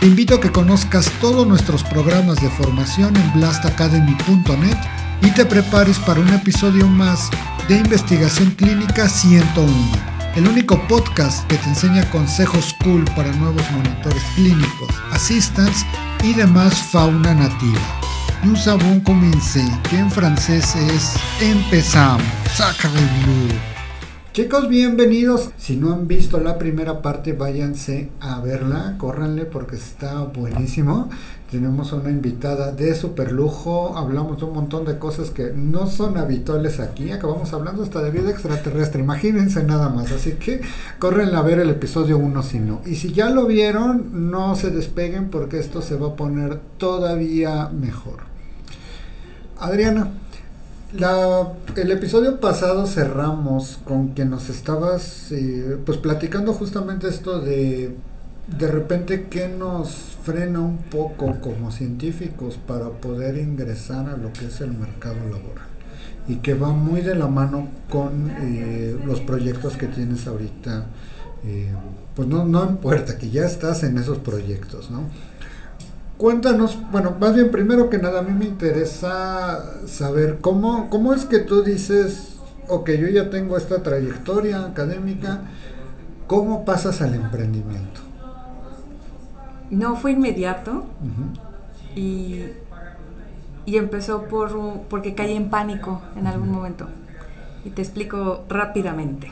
Te invito a que conozcas todos nuestros programas de formación en blastacademy.net y te prepares para un episodio más de Investigación Clínica 101, el único podcast que te enseña consejos cool para nuevos monitores clínicos, assistants y demás fauna nativa. Nous avons commencé, que en francés es empezamos. Saca blue. Chicos, bienvenidos. Si no han visto la primera parte, váyanse a verla, córranle porque está buenísimo. Tenemos una invitada de super lujo, hablamos de un montón de cosas que no son habituales aquí, acabamos hablando hasta de vida extraterrestre, imagínense nada más, así que córrenle a ver el episodio 1 si no. Y si ya lo vieron, no se despeguen porque esto se va a poner todavía mejor. Adriana, la, el episodio pasado cerramos con que nos estabas eh, pues platicando justamente esto de de repente que nos frena un poco como científicos para poder ingresar a lo que es el mercado laboral. Y que va muy de la mano con eh, los proyectos que tienes ahorita eh, pues no, no en puerta que ya estás en esos proyectos no Cuéntanos, bueno, más bien primero que nada a mí me interesa saber cómo, cómo es que tú dices, ok, yo ya tengo esta trayectoria académica, ¿cómo pasas al emprendimiento? No fue inmediato y, y, empezó por porque caí en pánico en algún momento. Y te explico rápidamente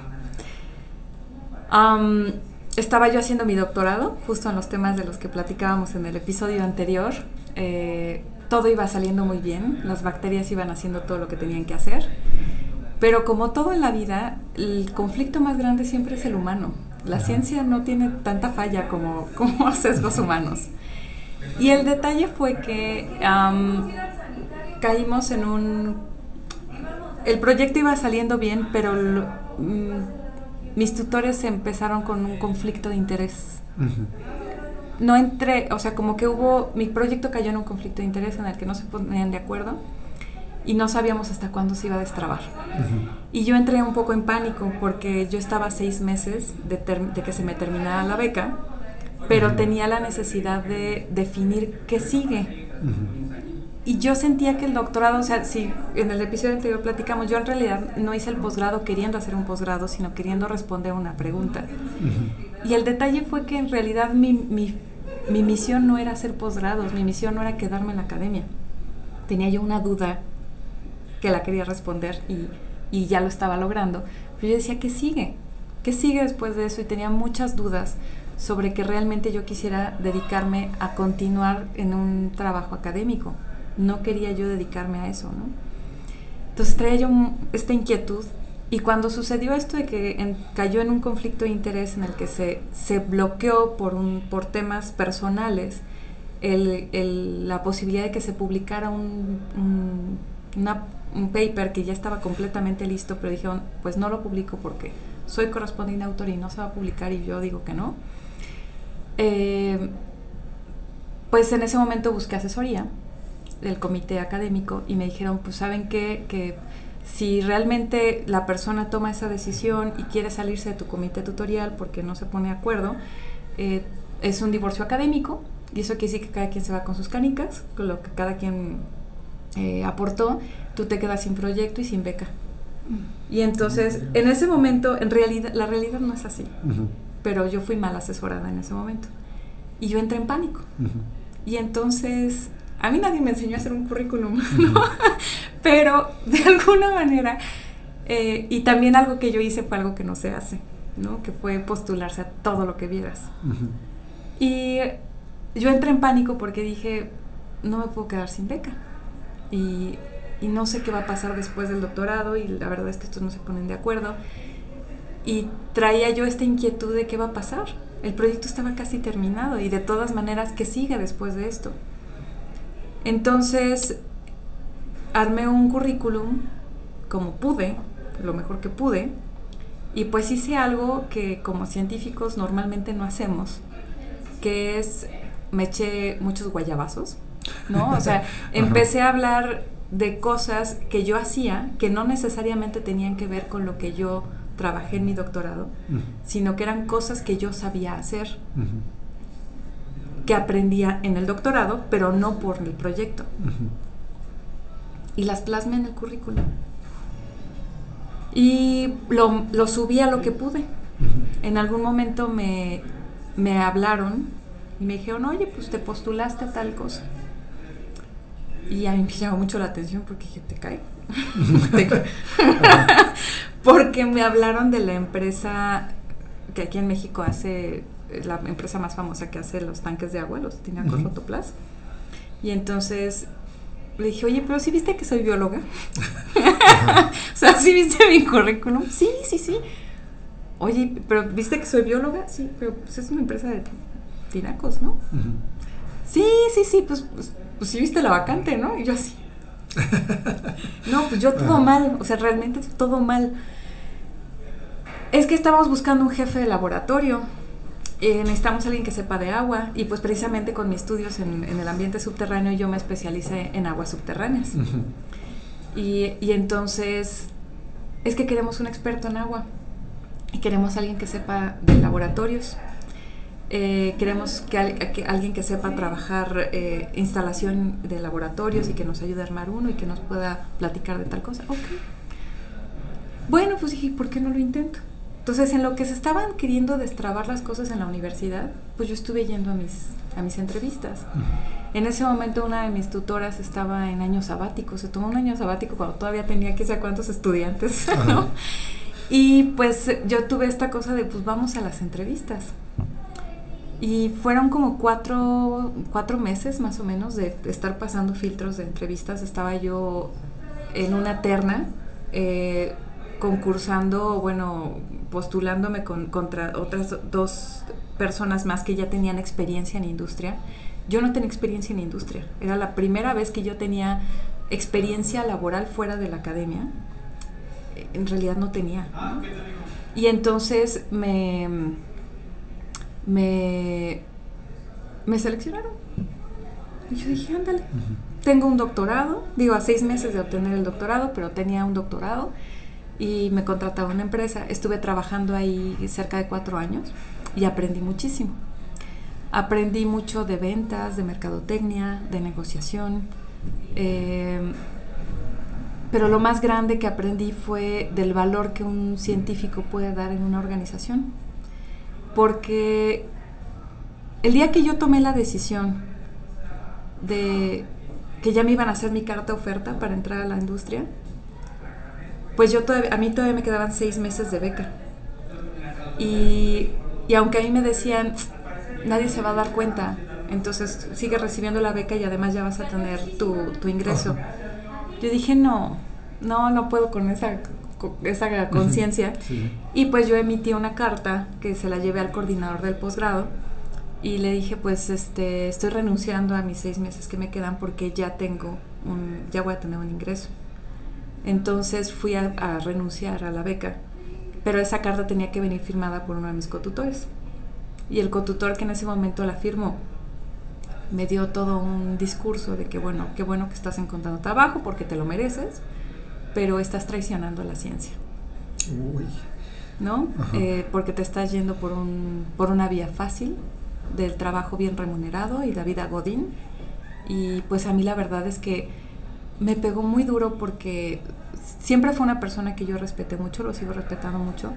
estaba yo haciendo mi doctorado, justo en los temas de los que platicábamos en el episodio anterior. Eh, todo iba saliendo muy bien, las bacterias iban haciendo todo lo que tenían que hacer, pero como todo en la vida, el conflicto más grande siempre es el humano. La ciencia no tiene tanta falla como, como sesgos humanos. Y el detalle fue que caímos en un... El proyecto iba saliendo bien, pero... Mm, mis tutores empezaron con un conflicto de interés. No entré, o sea, como que hubo, mi proyecto cayó en un conflicto de interés en el que no se ponían de acuerdo y no sabíamos hasta cuándo se iba a destrabar. Y yo entré un poco en pánico porque yo estaba seis meses de, de que se me terminara la beca, pero tenía la necesidad de definir qué sigue y yo sentía que el doctorado, o sea, si en el episodio anterior platicamos, yo en realidad no hice el posgrado queriendo hacer un posgrado, sino queriendo responder una pregunta. Y el detalle fue que en realidad mi, mi, mi misión no era hacer posgrados, mi misión no era quedarme en la academia. Tenía yo una duda que la quería responder y, y ya lo estaba logrando. Pero yo decía, ¿qué sigue? ¿Qué sigue después de eso? Y tenía muchas dudas sobre que realmente yo quisiera dedicarme a continuar en un trabajo académico no quería yo dedicarme a eso, ¿no? Entonces traía yo esta inquietud y cuando sucedió esto de que cayó en un conflicto de interés en el que se, se bloqueó por, un, por temas personales la posibilidad de que se publicara un, un, paper que ya estaba completamente listo, pero dijeron, pues no lo publico porque soy correspondiente autor y no se va a publicar y yo digo que no. Eh, pues en ese momento busqué asesoría del comité académico y me dijeron, pues saben qué? que si realmente la persona toma esa decisión y quiere salirse de tu comité tutorial porque no se pone de acuerdo, eh, es un divorcio académico y eso quiere decir que cada quien se va con sus canicas, con lo que cada quien eh, aportó, tú te quedas sin proyecto y sin beca. Y entonces, en ese momento, en realidad, la realidad no es así, pero yo fui mal asesorada en ese momento. Y yo entré en pánico. Y entonces a mí nadie me enseñó a hacer un currículum, ¿no? Pero de alguna manera, eh, y también algo que yo hice fue algo que no se hace, ¿no? Que fue postularse a todo lo que vieras. Y yo entré en pánico porque dije, no me puedo quedar sin beca. Y, y, no sé qué va a pasar después del doctorado y la verdad es que estos no se ponen de acuerdo. Y traía yo esta inquietud de qué va a pasar. El proyecto estaba casi terminado y de todas maneras, ¿qué sigue después de esto? Entonces, armé un currículum como pude, lo mejor que pude, y pues hice algo que como científicos normalmente no hacemos, que es me eché muchos guayabazos, ¿no? O sea, empecé a hablar de cosas que yo hacía que no necesariamente tenían que ver con lo que yo trabajé en mi doctorado, sino que eran cosas que yo sabía hacer, que aprendía en el doctorado, pero no por el proyecto. Y las plasmé en el currículum. Y lo, lo subí a lo que pude. En algún momento me, me hablaron y me dijeron, oye, pues te postulaste a tal cosa. Y a mí me llamó mucho la atención porque dije, te cae. porque me hablaron de la empresa que aquí en México hace, la empresa más famosa que hace los tanques de agua, los tinacos Rotoplas. Y entonces le dije, oye, pero si viste que soy bióloga. o sea, si viste mi currículum. Sí, sí, sí. Oye, pero viste que soy bióloga. Sí, pero pues es una empresa de tinacos, ¿no? Sí, sí, sí, pues, pues, pues, sí viste la vacante, ¿no? Y yo así. no, pues yo todo mal, o sea, realmente todo mal. Es que estábamos buscando un jefe de laboratorio. Eh, necesitamos a alguien que sepa de agua y pues precisamente con mis estudios en, el ambiente subterráneo yo me especialicé en aguas subterráneas. y, y, entonces es que queremos un experto en agua y queremos a alguien que sepa de laboratorios. Eh, queremos que, alguien que sepa trabajar eh, instalación de laboratorios y que nos ayude a armar uno y que nos pueda platicar de tal cosa. Ok. Bueno, pues dije, ¿por qué no lo intento? Entonces, en lo que se estaban queriendo destrabar las cosas en la universidad, pues yo estuve yendo a mis, a mis entrevistas. En ese momento una de mis tutoras estaba en año sabático, se tomó un año sabático cuando todavía tenía que sé cuántos estudiantes, ¿no? Y pues yo tuve esta cosa de, pues vamos a las entrevistas. Y fueron como cuatro, cuatro meses más o menos de, estar pasando filtros de entrevistas. Estaba yo en una terna eh, concursando, bueno, postulándome con, contra otras dos personas más que ya tenían experiencia en industria. Yo no tenía experiencia en industria. Era la primera vez que yo tenía experiencia laboral fuera de la academia. En realidad no tenía. Y entonces me me, me seleccionaron. Y yo dije, ándale, tengo un doctorado, digo, a seis meses de obtener el doctorado, pero tenía un doctorado y me contrataba una empresa. Estuve trabajando ahí cerca de cuatro años y aprendí muchísimo. Aprendí mucho de ventas, de mercadotecnia, de negociación. Eh, pero lo más grande que aprendí fue del valor que un científico puede dar en una organización porque el día que yo tomé la decisión de que ya me iban a hacer mi carta oferta para entrar a la industria, pues yo a mí todavía me quedaban seis meses de beca. Y, aunque a mí me decían, nadie se va a dar cuenta, entonces sigue recibiendo la beca y además ya vas a tener tu, tu ingreso. Yo dije, no, no, no puedo con esa esa conciencia. Y pues yo emití una carta que se la llevé al coordinador del posgrado y le dije, pues este, estoy renunciando a mis seis meses que me quedan porque ya tengo un, ya voy a tener un ingreso. Entonces fui a, a renunciar a la beca, pero esa carta tenía que venir firmada por uno de mis cotutores. Y el cotutor que en ese momento la firmó me dio todo un discurso de que bueno, qué bueno que estás encontrando trabajo porque te lo mereces pero estás traicionando a la ciencia. Uy. ¿No? Eh, porque te estás yendo por, un, por una vía fácil del trabajo bien remunerado y la vida godín. Y pues a mí la verdad es que me pegó muy duro porque siempre fue una persona que yo respeté mucho, lo sigo respetando mucho,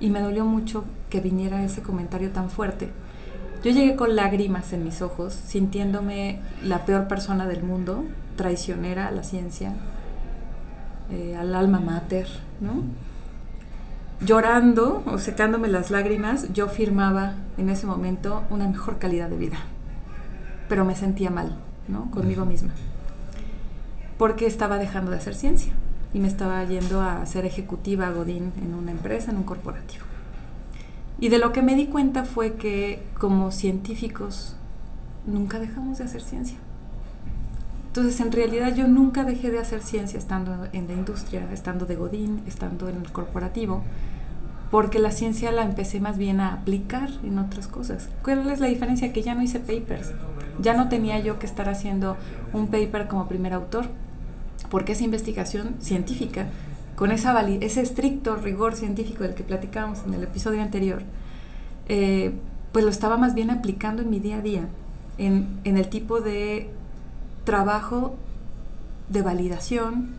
y me dolió mucho que viniera ese comentario tan fuerte. Yo llegué con lágrimas en mis ojos, sintiéndome la peor persona del mundo, traicionera a la ciencia, eh, al alma mater, ¿no? Llorando o secándome las lágrimas, yo firmaba en ese momento una mejor calidad de vida. Pero me sentía mal, ¿no? Conmigo misma. Porque estaba dejando de hacer ciencia y me estaba yendo a ser ejecutiva Godín en una empresa, en un corporativo. Y de lo que me di cuenta fue que como científicos nunca dejamos de hacer ciencia. Entonces, en realidad yo nunca dejé de hacer ciencia estando en la industria, estando de Godín, estando en el corporativo, porque la ciencia la empecé más bien a aplicar en otras cosas. ¿Cuál es la diferencia? Que ya no hice papers, ya no tenía yo que estar haciendo un paper como primer autor, porque esa investigación científica, con esa ese estricto rigor científico del que platicábamos en el episodio anterior, eh, pues lo estaba más bien aplicando en mi día a día, en, en el tipo de trabajo de validación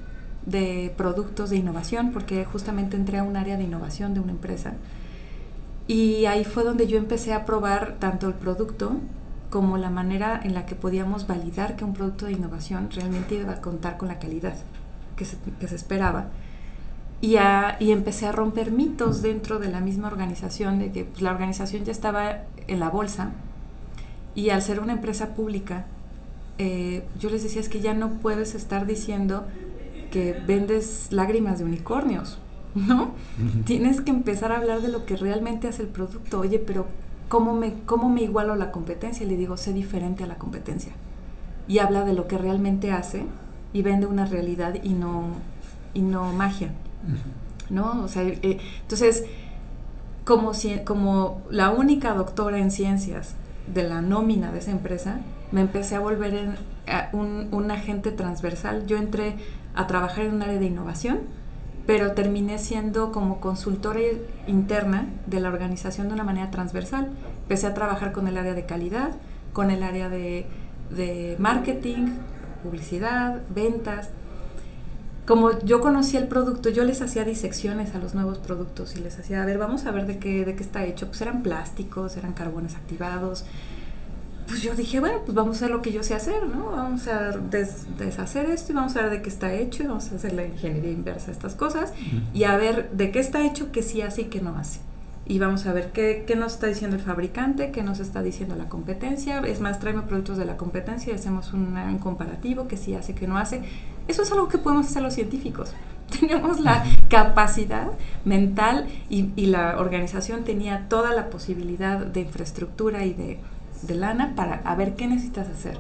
de productos de innovación, porque justamente entré a un área de innovación de una empresa. Y ahí fue donde yo empecé a probar tanto el producto como la manera en la que podíamos validar que un producto de innovación realmente iba a contar con la calidad que se, que se esperaba. Y, a, y, empecé a romper mitos dentro de la misma organización, de que pues, la organización ya estaba en la bolsa y al ser una empresa pública, eh, yo les decía, es que ya no puedes estar diciendo que vendes lágrimas de unicornios, ¿no? Tienes que empezar a hablar de lo que realmente hace el producto. Oye, pero ¿cómo me, ¿cómo me igualo a la competencia? Y le digo, sé diferente a la competencia. Y habla de lo que realmente hace y vende una realidad y no, y no magia, ¿no? O sea, eh, entonces, como, si, como la única doctora en ciencias de la nómina de esa empresa, me empecé a volver en, un, un, agente transversal. Yo entré a trabajar en un área de innovación, pero terminé siendo como consultora interna de la organización de una manera transversal. Empecé a trabajar con el área de calidad, con el área de, de marketing, publicidad, ventas. Como yo conocía el producto, yo les hacía disecciones a los nuevos productos y les hacía, a ver, vamos a ver de qué, de qué está hecho. Pues eran plásticos, eran carbones activados, pues yo dije, bueno, pues vamos a hacer lo que yo sé hacer, ¿no? Vamos a deshacer esto y vamos a ver de qué está hecho y vamos a hacer la ingeniería inversa de estas cosas y a ver de qué está hecho, qué sí hace y qué no hace. Y vamos a ver qué, qué, nos está diciendo el fabricante, qué nos está diciendo la competencia. Es más, tráeme productos de la competencia y hacemos un, comparativo, qué sí hace, qué no hace. Eso es algo que podemos hacer los científicos. Tenemos la capacidad mental y, y la organización tenía toda la posibilidad de infraestructura y de de lana para ver qué necesitas hacer.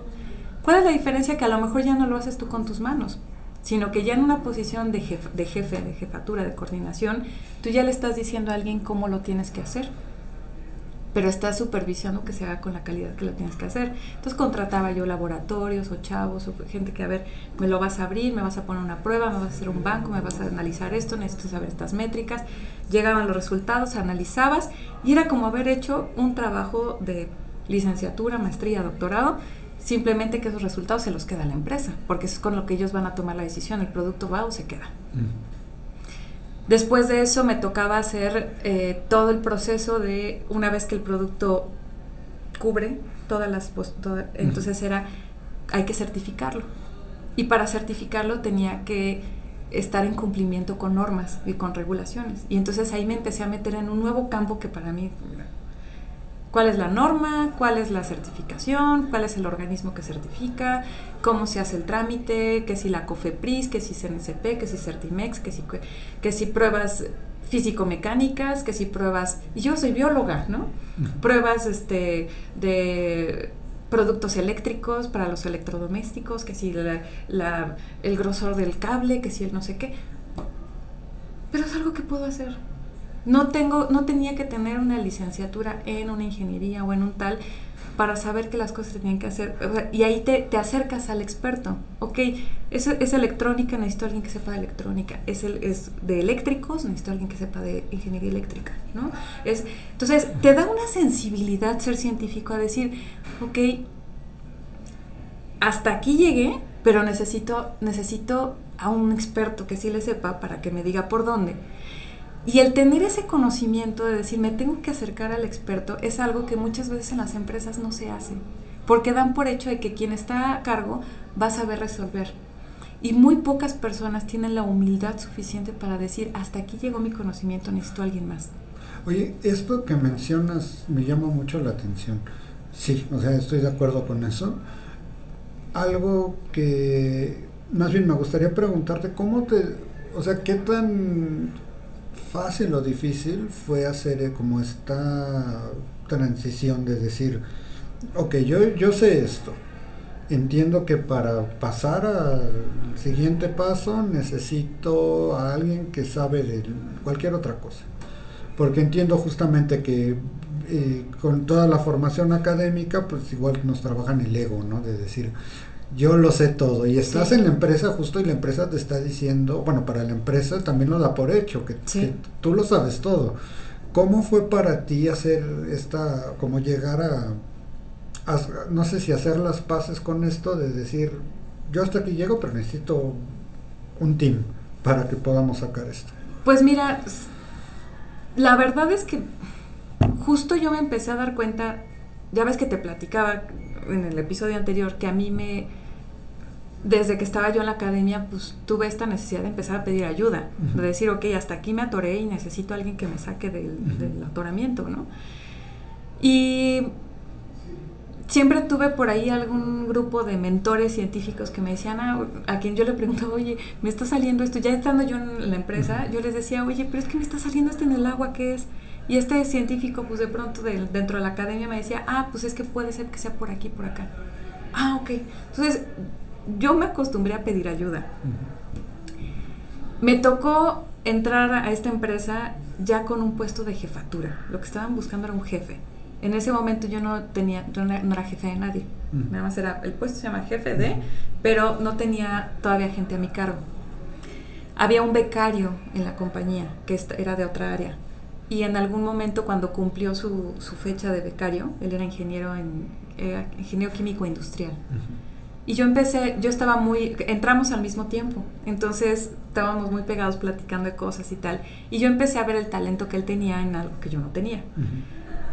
¿Cuál es la diferencia? Que a lo mejor ya no lo haces tú con tus manos, sino que ya en una posición de jefe, de, jefe, de jefatura, de coordinación, tú ya le estás diciendo a alguien cómo lo tienes que hacer pero estás supervisando que se haga con la calidad que lo tienes que hacer. Entonces contrataba yo laboratorios o chavos o gente que, a ver, me lo vas a abrir, me vas a poner una prueba, me vas a hacer un banco, me vas a analizar esto, necesito saber estas métricas. Llegaban los resultados, analizabas y era como haber hecho un trabajo de licenciatura, maestría, doctorado, simplemente que esos resultados se los queda a la empresa, porque es con lo que ellos van a tomar la decisión, el producto va o se queda. Después de eso me tocaba hacer eh, todo el proceso de, una vez que el producto cubre todas las, entonces era, hay que certificarlo. Y para certificarlo tenía que estar en cumplimiento con normas y con regulaciones. Y entonces ahí me empecé a meter en un nuevo campo que para mí cuál es la norma, cuál es la certificación, cuál es el organismo que certifica, cómo se hace el trámite, que si la COFEPRIS, que si CNCP, que si CERTIMEX, que si, que si pruebas físico-mecánicas, que si pruebas, y yo soy bióloga, ¿no? Pruebas este, de productos eléctricos para los electrodomésticos, que si la, el grosor del cable, que si el no sé qué. Pero es algo que puedo hacer. No, tengo, no tenía que tener una licenciatura en una ingeniería o en un tal para saber que las cosas se tenían que hacer. y ahí te, te, acercas al experto. Ok, es, es electrónica, necesito alguien que sepa de electrónica. Es, el, es de eléctricos, necesito alguien que sepa de ingeniería eléctrica. ¿no? Es, entonces, te da una sensibilidad ser científico a decir, ok, hasta aquí llegué, pero necesito, necesito a un experto que sí le sepa para que me diga por dónde. Y el tener ese conocimiento de decir, me tengo que acercar al experto, es algo que muchas veces en las empresas no se hace, porque dan por hecho de que quien está a cargo va a saber resolver. Y muy pocas personas tienen la humildad suficiente para decir, hasta aquí llegó mi conocimiento, necesito a alguien más. Oye, esto que mencionas me llama mucho la atención. Sí, o sea, estoy de acuerdo con eso. Algo que más bien me gustaría preguntarte, ¿cómo te, o sea, qué tan fácil o difícil fue hacer eh, como esta transición de decir, ok, yo, yo sé esto, entiendo que para pasar al siguiente paso necesito a alguien que sabe de cualquier otra cosa. Porque entiendo justamente que eh, con toda la formación académica, pues igual nos trabajan el ego, ¿no? De decir, yo lo sé todo. Y estás en la empresa justo y la empresa te está diciendo, bueno, para la empresa también lo da por hecho, que, tú lo sabes todo. ¿Cómo fue para ti hacer esta, como llegar a, no sé si hacer las paces con esto de decir, yo hasta aquí llego, pero necesito un team para que podamos sacar esto? Pues mira, la verdad es que justo yo me empecé a dar cuenta, ya ves que te platicaba en el episodio anterior, que a mí me, desde que estaba yo en la academia, pues tuve esta necesidad de empezar a pedir ayuda, de decir, ok, hasta aquí me atoré y necesito a alguien que me saque del, atoramiento, ¿no? Y siempre tuve por ahí algún grupo de mentores científicos que me decían, ah, a quien yo le preguntaba, oye, me está saliendo esto, ya estando yo en la empresa, yo les decía, oye, pero es que me está saliendo esto en el agua, ¿qué es? Y este científico, pues de pronto dentro de la academia me decía, ah, pues es que puede ser que sea por aquí, por acá. Ah, ok. Entonces, yo me acostumbré a pedir ayuda. Me tocó entrar a esta empresa ya con un puesto de jefatura. Lo que estaban buscando era un jefe. En ese momento yo no tenía, no era jefe de nadie. Nada más era, el puesto se llama jefe de, pero no tenía todavía gente a mi cargo. Había un becario en la compañía que era de otra área y en algún momento cuando cumplió su, su fecha de becario, él era ingeniero en ingeniero químico industrial. Y yo empecé, yo estaba muy, entramos al mismo tiempo, entonces estábamos muy pegados platicando de cosas y tal. Y yo empecé a ver el talento que él tenía en algo que yo no tenía.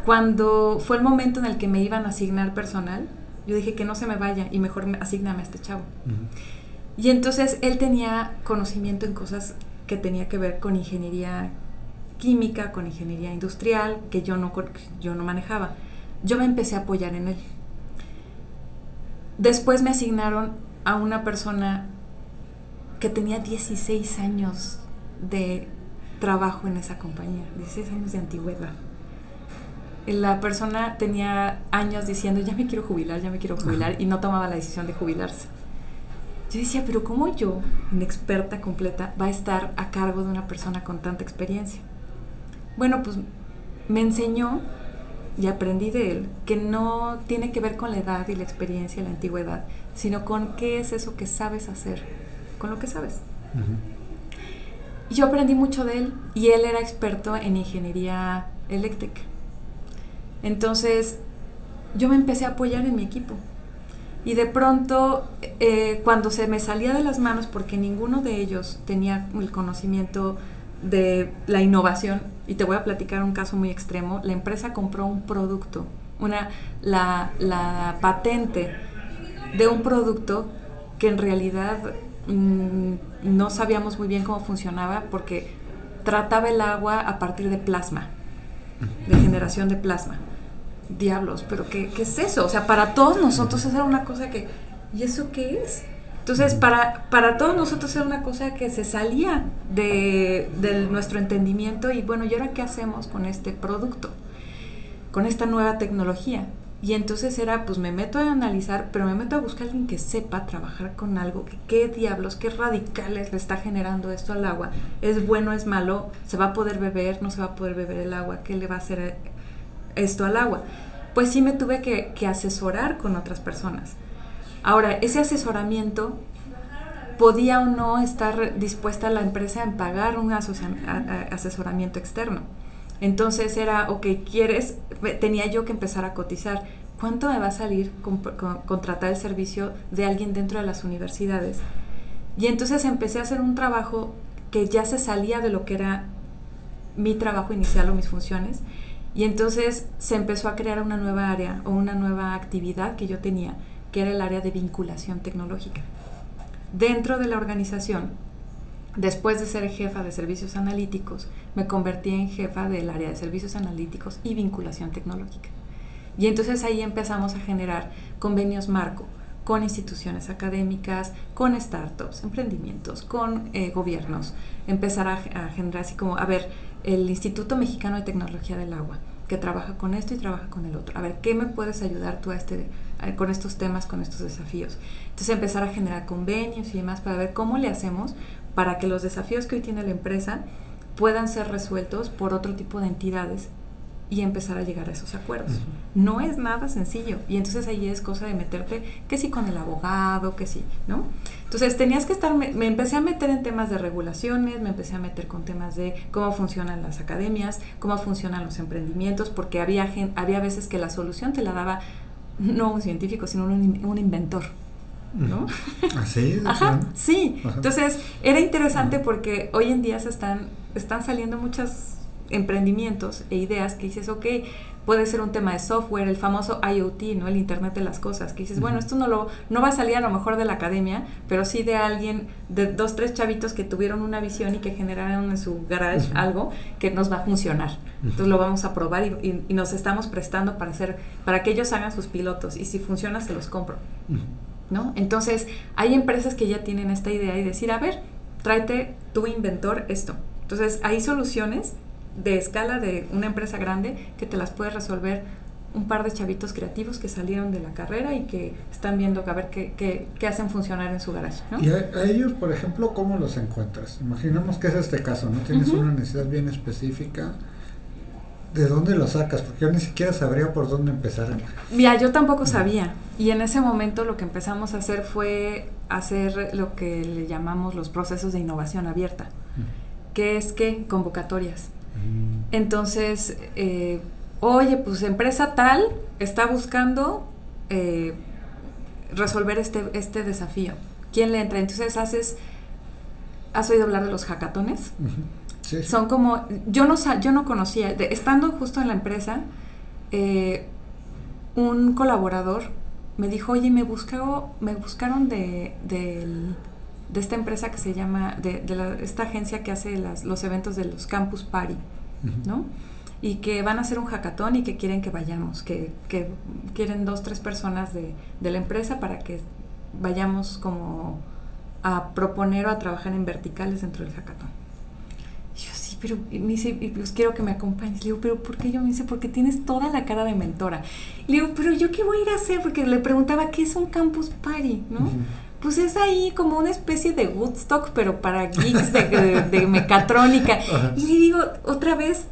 Cuando fue el momento en el que me iban a asignar personal, yo dije que no se me vaya y mejor asigname a este chavo. Y entonces él tenía conocimiento en cosas que tenía que ver con ingeniería química, con ingeniería industrial, que yo no, yo no manejaba. Yo me empecé a apoyar en él. Después me asignaron a una persona que tenía 16 años de trabajo en esa compañía, 16 años de antigüedad. La persona tenía años diciendo, ya me quiero jubilar, ya me quiero jubilar, y no tomaba la decisión de jubilarse. Yo decía, pero ¿cómo yo, una experta completa, va a estar a cargo de una persona con tanta experiencia? Bueno, pues me enseñó y aprendí de él que no tiene que ver con la edad y la experiencia y la antigüedad, sino con qué es eso que sabes hacer, con lo que sabes. Yo aprendí mucho de él y él era experto en ingeniería eléctrica. Entonces yo me empecé a apoyar en mi equipo. Y de pronto, eh, cuando se me salía de las manos, porque ninguno de ellos tenía el conocimiento de la innovación, y te voy a platicar un caso muy extremo, la empresa compró un producto, una, la, la patente de un producto que en realidad mm, no sabíamos muy bien cómo funcionaba porque trataba el agua a partir de plasma, de generación de plasma. Diablos, pero ¿qué, qué es eso? O sea, para todos nosotros esa era una cosa que, ¿y eso qué es? Entonces, para, para todos nosotros era una cosa que se salía de, nuestro entendimiento y bueno, ¿y ahora qué hacemos con este producto? Con esta nueva tecnología. Y entonces era, pues me meto a analizar, pero me meto a buscar a alguien que sepa trabajar con algo, que qué diablos, qué radicales le está generando esto al agua. ¿Es bueno, es malo? ¿Se va a poder beber? ¿No se va a poder beber el agua? ¿Qué le va a hacer esto al agua? Pues sí me tuve que, que asesorar con otras personas. Ahora, ese asesoramiento podía o no estar dispuesta la empresa a pagar un asesoramiento externo. Entonces era, ok, ¿quieres? Tenía yo que empezar a cotizar. ¿Cuánto me va a salir contratar el servicio de alguien dentro de las universidades? Y entonces empecé a hacer un trabajo que ya se salía de lo que era mi trabajo inicial o mis funciones. Y entonces se empezó a crear una nueva área o una nueva actividad que yo tenía que era el área de vinculación tecnológica. Dentro de la organización, después de ser jefa de servicios analíticos, me convertí en jefa del área de servicios analíticos y vinculación tecnológica. Y entonces ahí empezamos a generar convenios marco con instituciones académicas, con startups, emprendimientos, con eh, gobiernos. Empezar a, generar así como, a ver, el Instituto Mexicano de Tecnología del Agua, que trabaja con esto y trabaja con el otro. A ver, ¿qué me puedes ayudar tú a este con estos temas, con estos desafíos. Entonces empezar a generar convenios y demás para ver cómo le hacemos para que los desafíos que hoy tiene la empresa puedan ser resueltos por otro tipo de entidades y empezar a llegar a esos acuerdos. No es nada sencillo. Y entonces ahí es cosa de meterte, que sí con el abogado, que sí, ¿no? Entonces tenías que estar, me, empecé a meter en temas de regulaciones, me empecé a meter con temas de cómo funcionan las academias, cómo funcionan los emprendimientos, porque había, había veces que la solución te la daba no un científico, sino un, inventor. ¿no? Así, Ajá, sí. Entonces, era interesante porque hoy en día se están, están saliendo muchas emprendimientos e ideas que dices, ok, puede ser un tema de software, el famoso IoT, ¿no? El Internet de las cosas, que dices, bueno, esto no, lo, no va a salir a lo mejor de la academia, pero sí de alguien, de dos, tres chavitos que tuvieron una visión y que generaron en su garage algo que nos va a funcionar. Entonces lo vamos a probar y, nos estamos prestando para hacer, para que ellos hagan sus pilotos y si funciona se los compro. ¿No? Entonces, hay empresas que ya tienen esta idea y decir, a ver, tráete tu inventor esto. Entonces, hay soluciones de escala de una empresa grande que te las puede resolver un par de chavitos creativos que salieron de la carrera y que están viendo a ver qué, qué, hacen funcionar en su garaje. ¿Y a, ellos, por ejemplo, cómo los encuentras? Imaginemos que es este caso, ¿no? Tienes una necesidad bien específica. ¿De dónde lo sacas? Porque yo ni siquiera sabría por dónde empezar. Ya, yo tampoco sabía. Y en ese momento lo que empezamos a hacer fue hacer lo que le llamamos los procesos de innovación abierta, que es que convocatorias entonces, eh, oye, pues empresa tal está buscando eh, resolver este, este desafío. ¿Quién le entra? Entonces haces, ¿has oído hablar de los hackatones? Son como, yo no, yo no conocía, estando justo en la empresa, eh, un colaborador me dijo, oye, me, buscó, me buscaron de, de esta empresa que se llama, de, de esta agencia que hace las, los eventos de los Campus Party, ¿no? Y que van a hacer un hackathon y que quieren que vayamos, que, que quieren dos, tres personas de, de, la empresa para que vayamos como a proponer o a trabajar en verticales dentro del hackathon. Y yo, sí, pero me dice, pues quiero que me acompañes. Le digo, pero ¿por qué yo? Me dice, porque tienes toda la cara de mentora. Le digo, pero ¿yo qué voy a ir a hacer? Porque le preguntaba, ¿qué es un campus party? ¿No? Pues es ahí como una especie de Woodstock, pero para geeks de, mecatrónica. Y le digo, otra vez,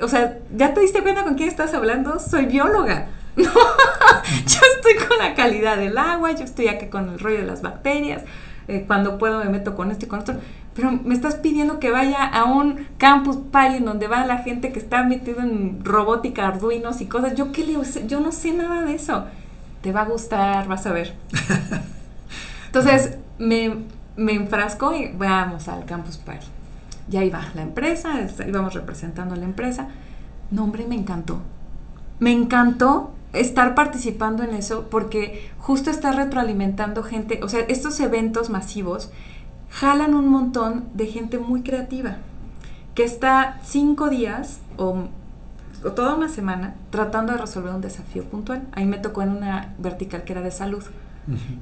o sea, ¿ya te diste cuenta con quién estás hablando? Soy bióloga. yo estoy con la calidad del agua, yo estoy acá con el rollo de las bacterias, eh, cuando puedo me meto con esto y con esto, pero me estás pidiendo que vaya a un campus party en donde va la gente que está metido en robótica, arduinos y cosas. Yo qué le yo no sé nada de eso. Te va a gustar, vas a ver. Entonces me, me enfrasco y vamos al Campus Party. Ya iba la empresa, íbamos representando a la empresa. No, hombre, me encantó. Me encantó estar participando en eso porque justo está retroalimentando gente, o sea, estos eventos masivos jalan un montón de gente muy creativa que está cinco días o, toda una semana tratando de resolver un desafío puntual. Ahí me tocó en una vertical que era de salud.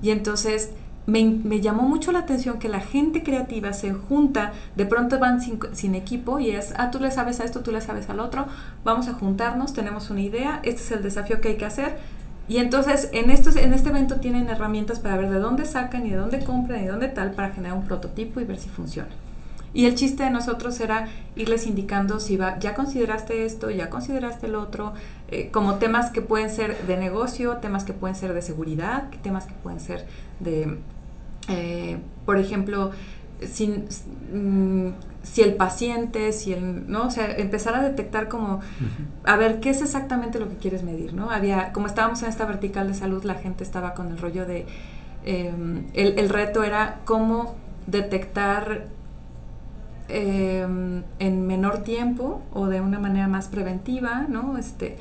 Y entonces me, llamó mucho la atención que la gente creativa se junta, de pronto van sin, equipo y es, ah, tú le sabes a esto, tú le sabes al otro, vamos a juntarnos, tenemos una idea, este es el desafío que hay que hacer. Y entonces en, estos, en este evento tienen herramientas para ver de dónde sacan y de dónde compran y de dónde tal para generar un prototipo y ver si funciona. Y el chiste de nosotros era irles indicando si va, ya consideraste esto, ya consideraste el otro, eh, como temas que pueden ser de negocio, temas que pueden ser de seguridad, temas que pueden ser de eh, por ejemplo, sin, mm, si el paciente, si el, ¿no? O sea, empezar a detectar como, a ver, ¿qué es exactamente lo que quieres medir, ¿no? Había, como estábamos en esta vertical de salud, la gente estaba con el rollo de, em, el, el, reto era cómo detectar em, en menor tiempo o de una manera más preventiva, ¿no? Este,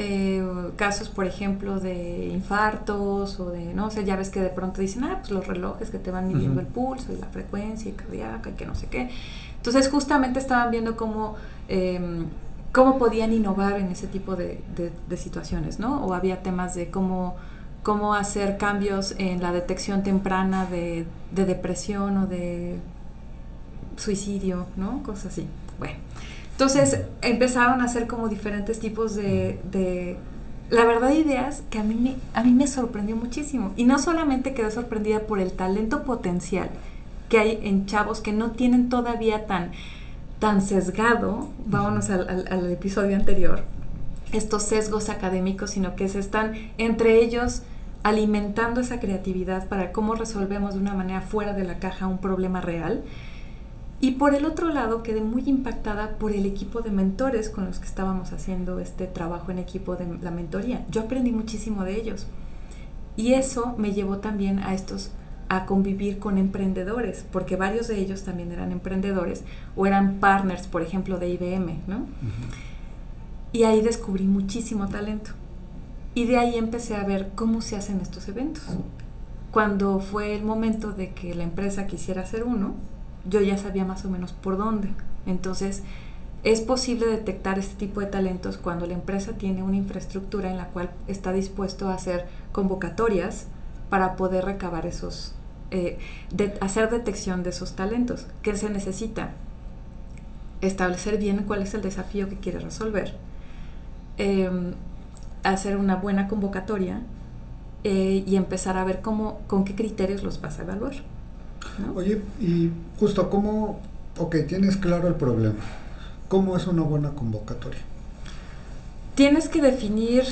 eh, casos, por ejemplo, de infartos o de, no sé, ya ves que de pronto dicen, ah, pues los relojes que te van midiendo el pulso y la frecuencia cardíaca y que no sé qué. Entonces, justamente estaban viendo cómo, em, cómo podían innovar en ese tipo de, situaciones, ¿no? O había temas de cómo, cómo hacer cambios en la detección temprana de, de depresión o de suicidio, ¿no? Cosas así. Bueno. Entonces empezaron a hacer como diferentes tipos de, la verdad ideas que a mí, me, a mí me sorprendió muchísimo. Y no solamente quedé sorprendida por el talento potencial que hay en chavos que no tienen todavía tan, tan sesgado, vámonos al, al episodio anterior, estos sesgos académicos, sino que se están entre ellos alimentando esa creatividad para cómo resolvemos de una manera fuera de la caja un problema real. Y por el otro lado, quedé muy impactada por el equipo de mentores con los que estábamos haciendo este trabajo en equipo de la mentoría. Yo aprendí muchísimo de ellos. Y eso me llevó también a estos a convivir con emprendedores, porque varios de ellos también eran emprendedores o eran partners, por ejemplo, de IBM, ¿no? Y ahí descubrí muchísimo talento. Y de ahí empecé a ver cómo se hacen estos eventos. Cuando fue el momento de que la empresa quisiera hacer uno, yo ya sabía más o menos por dónde. Entonces, es posible detectar este tipo de talentos cuando la empresa tiene una infraestructura en la cual está dispuesto a hacer convocatorias para poder recabar esos, eh, de, hacer detección de esos talentos. ¿Qué se necesita? Establecer bien cuál es el desafío que quiere resolver. Em, hacer una buena convocatoria eh, y empezar a ver cómo, con qué criterios los vas a evaluar. Oye, y justo cómo, ok, tienes claro el problema. ¿Cómo es una buena convocatoria? Tienes que definir,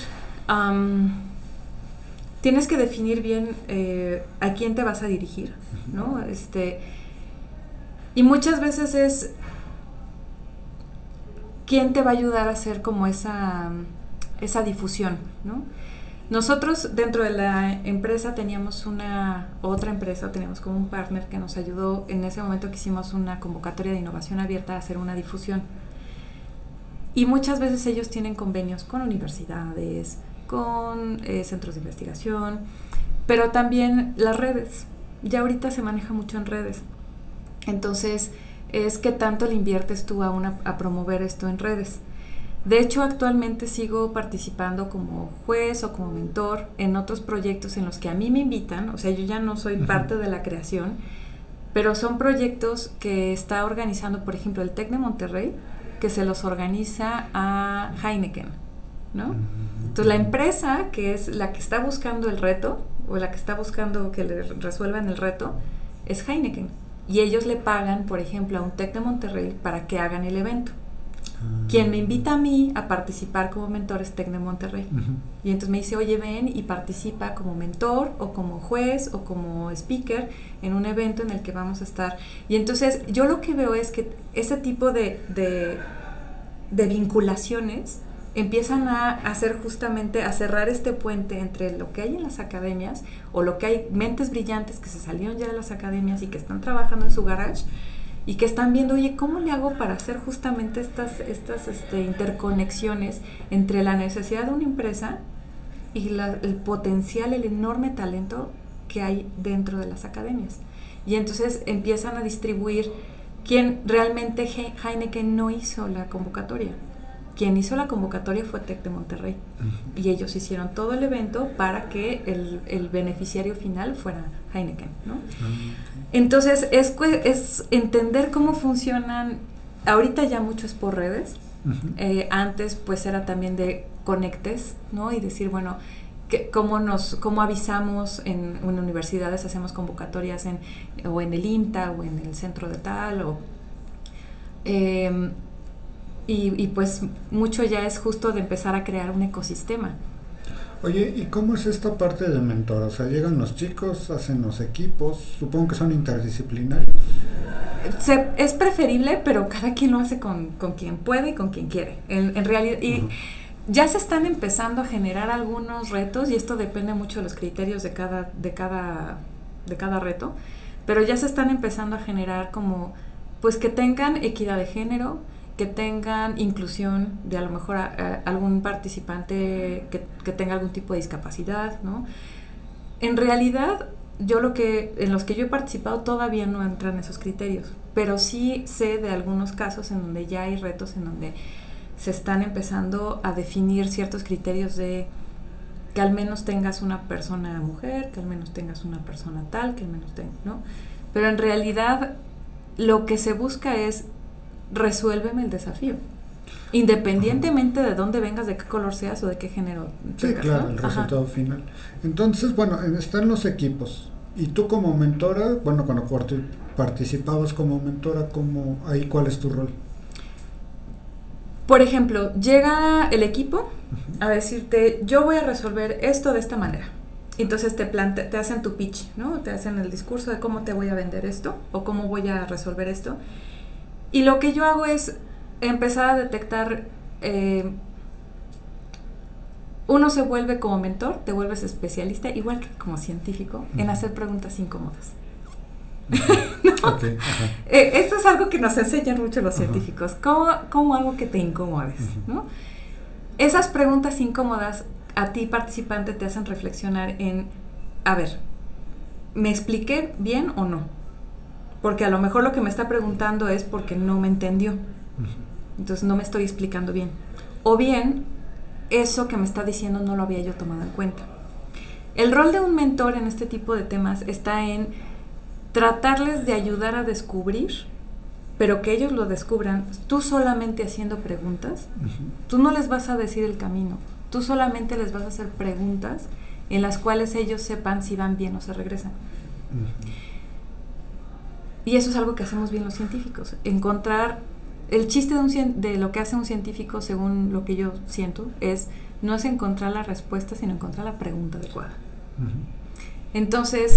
tienes que definir bien eh, a quién te vas a dirigir, ¿no? Este, y muchas veces es quién te va a ayudar a hacer como esa esa difusión, ¿no? Nosotros dentro de la empresa teníamos una otra empresa, teníamos como un partner que nos ayudó en ese momento que hicimos una convocatoria de innovación abierta a hacer una difusión. Y muchas veces ellos tienen convenios con universidades, con eh, centros de investigación, pero también las redes. Ya ahorita se maneja mucho en redes. Entonces, es que tanto le inviertes tú a, a promover esto en redes. De hecho, actualmente sigo participando como juez o como mentor en otros proyectos en los que a mí me invitan, o sea, yo ya no soy parte de la creación, pero son proyectos que está organizando, por ejemplo, el TEC de Monterrey, que se los organiza a Heineken, ¿no? Entonces, la empresa que es la que está buscando el reto, o la que está buscando que le resuelvan el reto, es Heineken. Y ellos le pagan, por ejemplo, a un TEC de Monterrey para que hagan el evento. Quien me invita a mí a participar como mentor es Tec de Monterrey. Y entonces me dice, oye, ven y participa como mentor o como juez o como speaker en un evento en el que vamos a estar. Y entonces yo lo que veo es que ese tipo de, de, vinculaciones empiezan a hacer justamente, a cerrar este puente entre lo que hay en las academias o lo que hay mentes brillantes que se salieron ya de las academias y que están trabajando en su garage y que están viendo, oye, ¿cómo le hago para hacer justamente estas, estas este, interconexiones entre la necesidad de una empresa y el potencial, el enorme talento que hay dentro de las academias? Y entonces empiezan a distribuir quién realmente Heineken no hizo la convocatoria. Quien hizo la convocatoria fue TEC de Monterrey. Y ellos hicieron todo el evento para que el, el beneficiario final fuera Heineken. ¿no? Ah, entonces, es, es entender cómo funcionan, ahorita ya mucho es por redes, eh, antes pues era también de conectes, ¿no? Y decir, bueno, que, cómo, nos, cómo avisamos en, universidades, hacemos convocatorias en, o en el INTA o en el centro de tal, o... Em, y, y pues mucho ya es justo de empezar a crear un ecosistema. Oye, ¿y cómo es esta parte de mentor? O sea, llegan los chicos, hacen los equipos, supongo que son interdisciplinarios. es preferible, pero cada quien lo hace con, quien puede y con quien quiere. En, realidad, y ya se están empezando a generar algunos retos, y esto depende mucho de los criterios de cada, de cada, de cada reto, pero ya se están empezando a generar como, pues que tengan equidad de género, que tengan inclusión de a lo mejor algún participante que, tenga algún tipo de discapacidad, ¿no? En realidad, yo lo que, en los que yo he participado todavía no entran esos criterios, pero sí sé de algunos casos en donde ya hay retos en donde se están empezando a definir ciertos criterios de que al menos tengas una persona mujer, que al menos tengas una persona tal, que al menos tengas, ¿no? Pero en realidad lo que se busca es resuélveme el desafío. Independientemente de dónde vengas, de qué color seas o de qué género. Sí, claro, el resultado final. Entonces, bueno, están los equipos. Y tú como mentora, bueno, cuando participabas como mentora, ¿cómo, ahí cuál es tu rol? Por ejemplo, llega el equipo a decirte, yo voy a resolver esto de esta manera. Entonces te, te hacen tu pitch, ¿no? Te hacen el discurso de cómo te voy a vender esto o cómo voy a resolver esto. Y lo que yo hago es empezar a detectar, eh, uno se vuelve como mentor, te vuelves especialista, igual que como científico, en hacer preguntas incómodas. Eh, esto es algo que nos enseñan mucho los científicos, ¿Cómo, ¿Cómo, algo que te incomodes, ¿no? Esas preguntas incómodas a ti participante te hacen reflexionar en, a ver, ¿me expliqué bien o no? Porque a lo mejor lo que me está preguntando es porque no me entendió. Entonces no me estoy explicando bien. O bien, eso que me está diciendo no lo había yo tomado en cuenta. El rol de un mentor en este tipo de temas está en tratarles de ayudar a descubrir, pero que ellos lo descubran, tú solamente haciendo preguntas, tú no les vas a decir el camino, tú solamente les vas a hacer preguntas en las cuales ellos sepan si van bien o se regresan. Y eso es algo que hacemos bien los científicos, encontrar el chiste de, un, de lo que hace un científico, según lo que yo siento, es no es encontrar la respuesta, sino encontrar la pregunta adecuada. Entonces,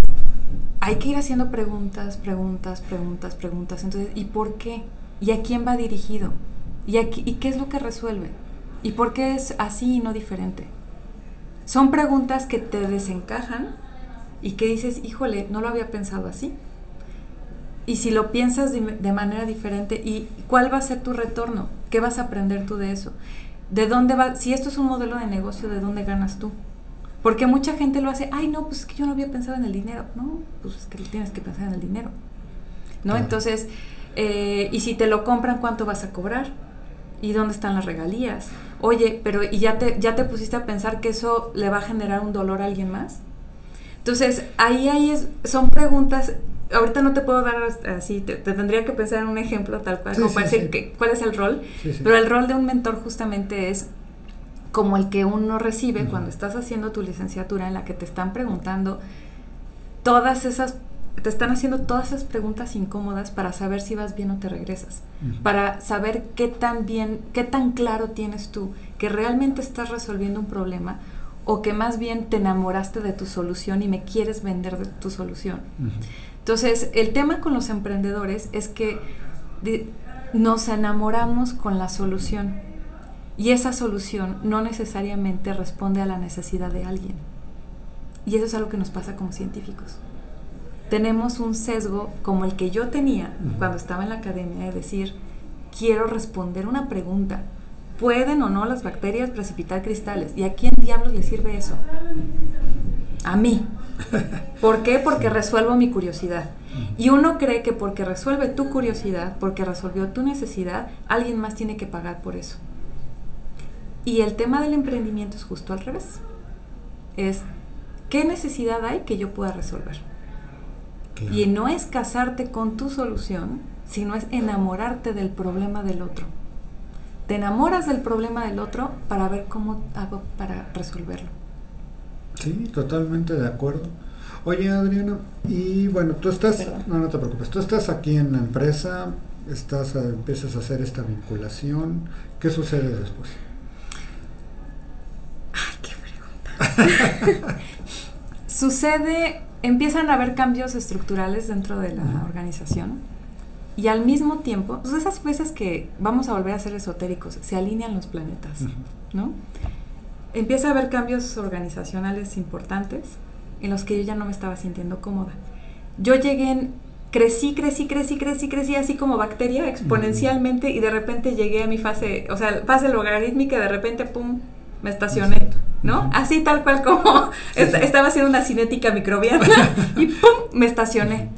hay que ir haciendo preguntas, preguntas, preguntas, preguntas. Entonces, ¿y por qué? ¿Y a quién va dirigido? ¿Y, ¿Y qué es lo que resuelve? ¿Y por qué es así y no diferente? Son preguntas que te desencajan y que dices, híjole, no lo había pensado así. Y si lo piensas de, de, manera diferente, ¿y cuál va a ser tu retorno? ¿Qué vas a aprender tú de eso? ¿De dónde va? Si esto es un modelo de negocio, ¿de dónde ganas tú? Porque mucha gente lo hace, ay, no, pues es que yo no había pensado en el dinero. No, pues es que tienes que pensar en el dinero. ¿No? Entonces, eh, y si te lo compran, ¿cuánto vas a cobrar? ¿Y dónde están las regalías? Oye, pero ¿y ya te, ya te pusiste a pensar que eso le va a generar un dolor a alguien más? Entonces, ahí, ahí es, son preguntas, ahorita no te puedo dar así, te, tendría que pensar en un ejemplo tal cual, como Que, cuál es el rol, pero el rol de un mentor justamente es como el que uno recibe cuando estás haciendo tu licenciatura en la que te están preguntando todas esas te están haciendo todas esas preguntas incómodas para saber si vas bien o te regresas, para saber qué tan bien, qué tan claro tienes tú que realmente estás resolviendo un problema o que más bien te enamoraste de tu solución y me quieres vender de tu solución. Entonces, el tema con los emprendedores es que nos enamoramos con la solución y esa solución no necesariamente responde a la necesidad de alguien. Y eso es algo que nos pasa como científicos. Tenemos un sesgo como el que yo tenía cuando estaba en la academia de decir, quiero responder una pregunta. ¿Pueden o no las bacterias precipitar cristales? ¿Y a quién diablos le sirve eso? A mí. ¿Por qué? Porque resuelvo mi curiosidad. Y uno cree que porque resuelve tu curiosidad, porque resolvió tu necesidad, alguien más tiene que pagar por eso. Y el tema del emprendimiento es justo al revés. Es, ¿qué necesidad hay que yo pueda resolver? Y no es casarte con tu solución, sino es enamorarte del problema del otro. Te enamoras del problema del otro para ver cómo hago para resolverlo. Sí, totalmente de acuerdo. Oye, Adriana, y bueno, tú estás, no, no te preocupes, tú estás aquí en la empresa, estás, empiezas a hacer esta vinculación, ¿qué sucede después? Sucede, empiezan a haber cambios estructurales dentro de la organización y al mismo tiempo, pues esas veces que vamos a volver a ser esotéricos, se alinean los planetas, ¿no? Empieza a haber cambios organizacionales importantes en los que yo ya no me estaba sintiendo cómoda. Yo llegué en, crecí, crecí, crecí, crecí, crecí así como bacteria exponencialmente y de repente llegué a mi fase, o sea, fase logarítmica, de repente, pum, me estacioné. ¿no? Así tal cual como estaba haciendo una cinética microbiana y ¡pum! me estacioné.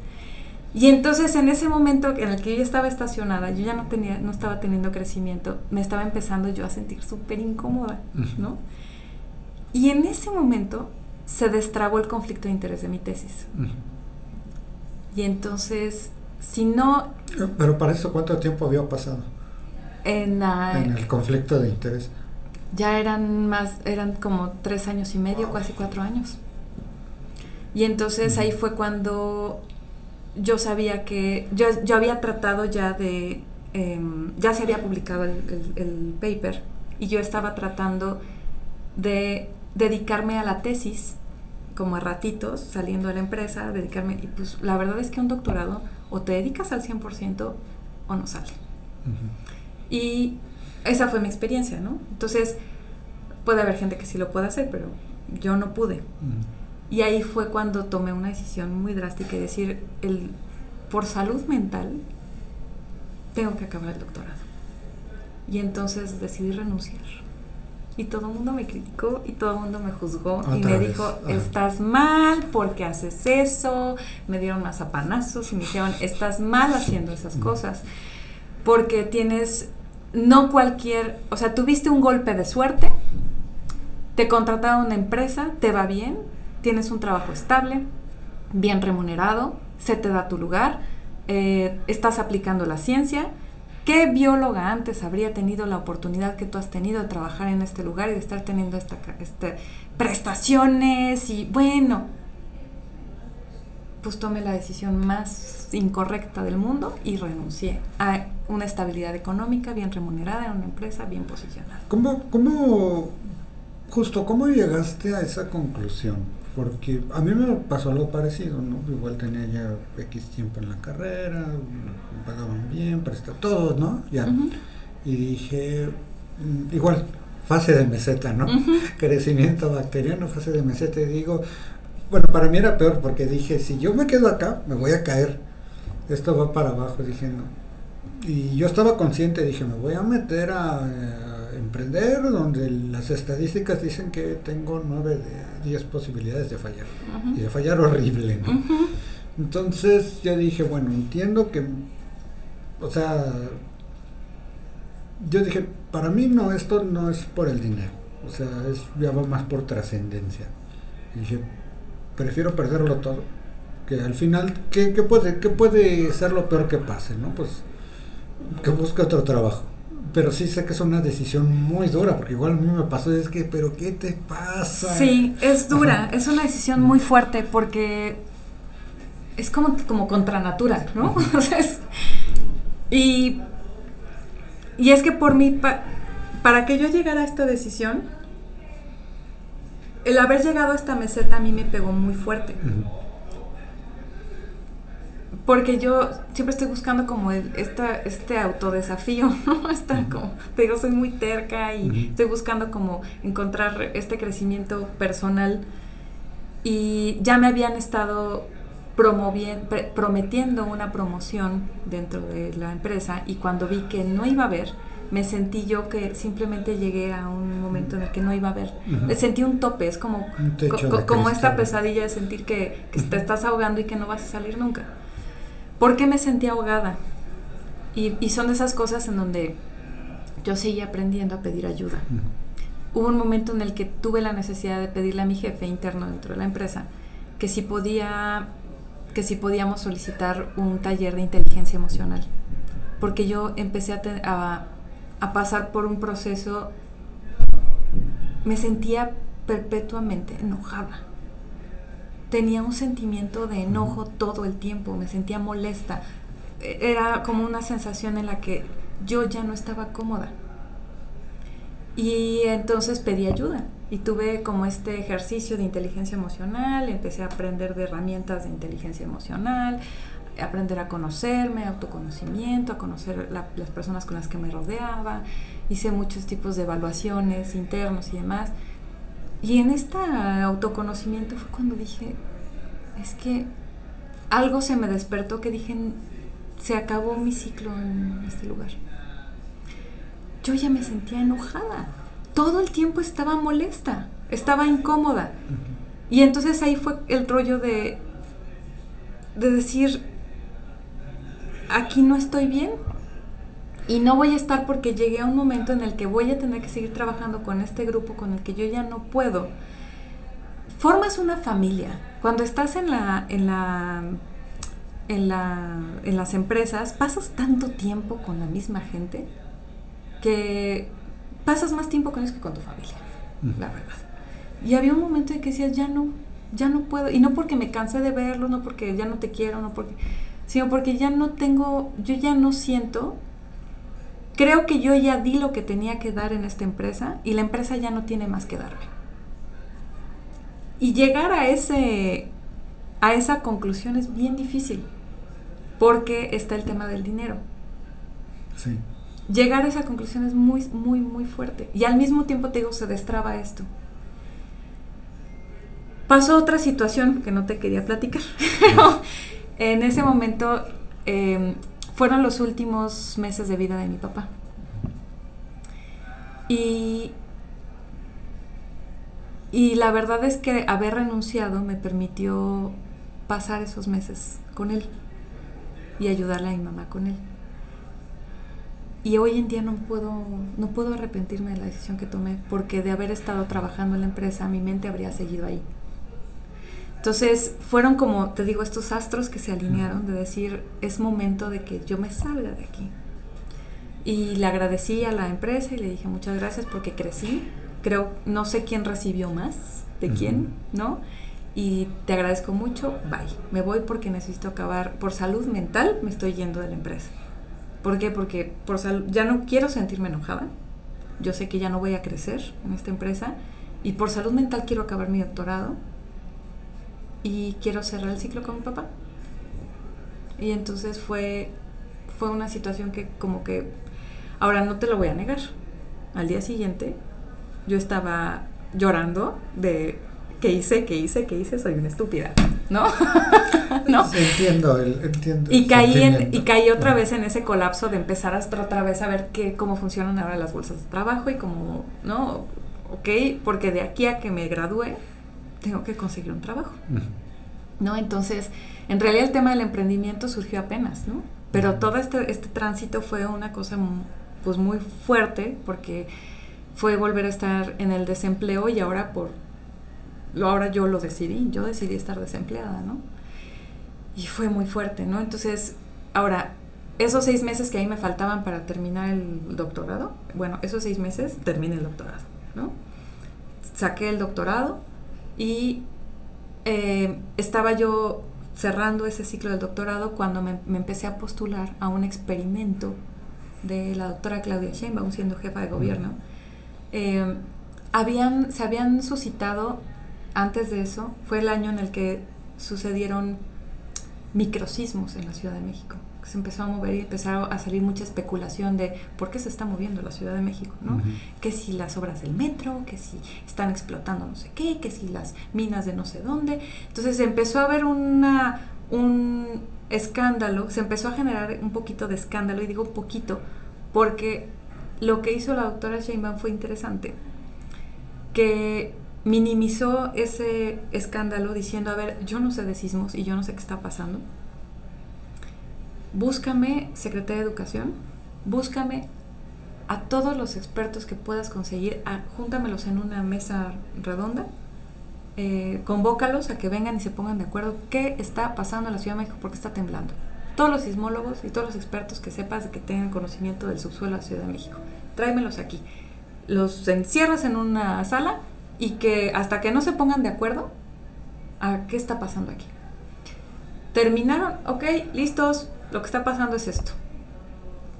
Y entonces en ese momento en el que yo estaba estacionada, yo ya no tenía, no estaba teniendo crecimiento, me estaba empezando yo a sentir súper incómoda, ¿no? Y en ese momento se destrabó el conflicto de interés de mi tesis. Y entonces, si no... Pero para eso, ¿cuánto tiempo había pasado? En, en el conflicto de interés. Ya eran más, eran como tres años y medio, casi cuatro años. Y entonces ahí fue cuando yo sabía que yo, yo había tratado ya de, em, ya se había publicado el, paper y yo estaba tratando de dedicarme a la tesis como a ratitos saliendo de la empresa, dedicarme, y pues la verdad es que un doctorado o te dedicas al 100% o no sale. Y esa fue mi experiencia, ¿no? Entonces, puede haber gente que sí lo puede hacer, pero yo no pude. Y ahí fue cuando tomé una decisión muy drástica y decir, el, por salud mental, tengo que acabar el doctorado. Y entonces decidí renunciar. Y todo el mundo me criticó y todo el mundo me juzgó y me dijo, estás mal porque haces eso. Me dieron más apanazos y me dijeron, estás mal haciendo esas cosas. Porque tienes, no cualquier, o sea, tuviste un golpe de suerte, te contrataron una empresa, te va bien, tienes un trabajo estable, bien remunerado, se te da tu lugar, eh, estás aplicando la ciencia. ¿Qué bióloga antes habría tenido la oportunidad que tú has tenido de trabajar en este lugar y de estar teniendo esta, este, prestaciones? Y bueno, pues tomé la decisión más incorrecta del mundo y renuncié a una estabilidad económica bien remunerada en una empresa bien posicionada. ¿Cómo, cómo justo, cómo llegaste a esa conclusión? Porque a mí me pasó algo parecido, ¿no? Igual tenía ya X tiempo en la carrera, me pagaban bien, presta todo, ¿no? Ya. Y dije, mm, igual, fase de meseta, ¿no? Crecimiento bacteriano, fase de meseta. Y digo, bueno, para mí era peor porque dije, si yo me quedo acá, me voy a caer. Esto va para abajo, dije, no. Y yo estaba consciente, dije, me voy a meter a... Emprender, donde las estadísticas dicen que tengo 9 de 10 posibilidades de fallar. Y de fallar horrible, Entonces yo dije, bueno, entiendo que, o sea, yo dije, para mí no, esto no es por el dinero, o sea, es, ya va más por trascendencia. Y dije, prefiero perderlo todo, que al final, ¿qué, puede, ¿qué puede ser lo peor que pase? ¿no? Pues que busque otro trabajo pero sí sé que es una decisión muy dura, porque igual a mí me pasó, es que, pero ¿qué te pasa? Sí, es dura, es una decisión muy fuerte porque es como, como contra natura, ¿no? y, y es que por mí, para que yo llegara a esta decisión, el haber llegado a esta meseta a mí me pegó muy fuerte porque yo siempre estoy buscando como esta, este autodesafío, ¿no? Está como, te digo, soy muy terca y estoy buscando como encontrar este crecimiento personal. Y ya me habían estado promoviendo, prometiendo una promoción dentro de la empresa y cuando vi que no iba a haber, me sentí yo que simplemente llegué a un momento en el que no iba a haber. Me sentí un tope, es como, como esta pesadilla de sentir que, que te estás ahogando y que no vas a salir nunca porque me sentía ahogada. Y, son de esas cosas en donde yo seguía aprendiendo a pedir ayuda. Hubo un momento en el que tuve la necesidad de pedirle a mi jefe interno dentro de la empresa que si podía que si podíamos solicitar un taller de inteligencia emocional. Porque yo empecé a, a pasar por un proceso, me sentía perpetuamente enojada tenía un sentimiento de enojo todo el tiempo, me sentía molesta. E, era como una sensación en la que yo ya no estaba cómoda. Y entonces pedí ayuda y tuve como este ejercicio de inteligencia emocional, empecé a aprender de herramientas de inteligencia emocional, aprender a conocerme, autoconocimiento, a conocer las personas con las que me rodeaba, hice muchos tipos de evaluaciones internos y demás. Y en este autoconocimiento fue cuando dije, es que algo se me despertó que dije, se acabó mi ciclo en este lugar. Yo ya me sentía enojada. Todo el tiempo estaba molesta, estaba incómoda. Y entonces ahí fue el rollo de, de decir, aquí no estoy bien, y no voy a estar porque llegué a un momento en el que voy a tener que seguir trabajando con este grupo con el que yo ya no puedo. Formas una familia. Cuando estás en la, en la, en la, en las empresas, pasas tanto tiempo con la misma gente que pasas más tiempo con ellos que con tu familia, la verdad. Y había un momento en que decías, ya no, ya no puedo, y no porque me cansé de verlo, no porque ya no te quiero, no porque, sino porque ya no tengo, yo ya no siento, creo que yo ya di lo que tenía que dar en esta empresa y la empresa ya no tiene más que darme. Y llegar a ese a esa conclusión es bien difícil porque está el tema del dinero. Sí. Llegar a esa conclusión es muy, muy, muy fuerte. Y al mismo tiempo te digo, se destraba esto. Pasó otra situación que no te quería platicar, pero en ese momento em, fueron los últimos meses de vida de mi papá. Y, y la verdad es que haber renunciado me permitió pasar esos meses con él y ayudarle a mi mamá con él. Y hoy en día no puedo, no puedo arrepentirme de la decisión que tomé, porque de haber estado trabajando en la empresa, mi mente habría seguido ahí. Entonces fueron como, te digo, estos astros que se alinearon de decir, es momento de que yo me salga de aquí. Y le agradecí a la empresa y le dije muchas gracias porque crecí. Creo, no sé quién recibió más, de quién, ¿no? y te agradezco mucho, bye. Me voy porque necesito acabar, por salud mental me estoy yendo de la empresa. ¿Por qué? Porque por ya no quiero sentirme enojada, yo sé que ya no voy a crecer en esta empresa y por salud mental quiero acabar mi doctorado y quiero cerrar el ciclo con mi papá. Y entonces fue, fue una situación que como que, ahora no te lo voy a negar, al día siguiente yo estaba llorando de ¿qué hice? ¿Qué hice? ¿Qué hice? Soy una estúpida, ¿no? ¿No? entiendo, entiendo. Y caí, y caí otra vez en ese colapso de empezar hasta otra vez a ver qué, cómo funcionan ahora las bolsas de trabajo y cómo, ¿no? Ok, porque de aquí a que me gradúe, tengo que conseguir un trabajo. ¿No? Entonces, en realidad el tema del emprendimiento surgió apenas, ¿no? Pero todo este, este tránsito fue una cosa pues muy fuerte porque fue volver a estar en el desempleo y ahora por ahora yo lo decidí, yo decidí estar desempleada, ¿no? Y fue muy fuerte, ¿no? Entonces, ahora, esos seis meses que ahí me faltaban para terminar el doctorado, bueno, esos seis meses terminé el doctorado, ¿no? Saqué el doctorado y eh, estaba yo cerrando ese ciclo del doctorado cuando me, empecé a postular a un experimento de la doctora Claudia Sheinbaum siendo jefa de gobierno. Eh, habían, se habían suscitado antes de eso, fue el año en el que sucedieron microsismos en la Ciudad de México. Se empezó a mover y empezaron a salir mucha especulación de por qué se está moviendo la Ciudad de México, ¿no? Que si las obras del metro, que si están explotando no sé qué, que si las minas de no sé dónde. Entonces empezó a haber una, un escándalo, se empezó a generar un poquito de escándalo, y digo poquito, porque lo que hizo la doctora Sheinbaum fue interesante, que minimizó ese escándalo diciendo, a ver, yo no sé de sismos y yo no sé qué está pasando. Búscame, Secretaría de Educación, búscame a todos los expertos que puedas conseguir, júntamelos en una mesa redonda, eh, convócalos a que vengan y se pongan de acuerdo qué está pasando en la Ciudad de México, porque está temblando. Todos los sismólogos y todos los expertos que sepas que tengan conocimiento del subsuelo de la Ciudad de México, tráemelos aquí. Los encierras en una sala y que hasta que no se pongan de acuerdo a qué está pasando aquí. Terminaron, ok, listos, lo que está pasando es esto.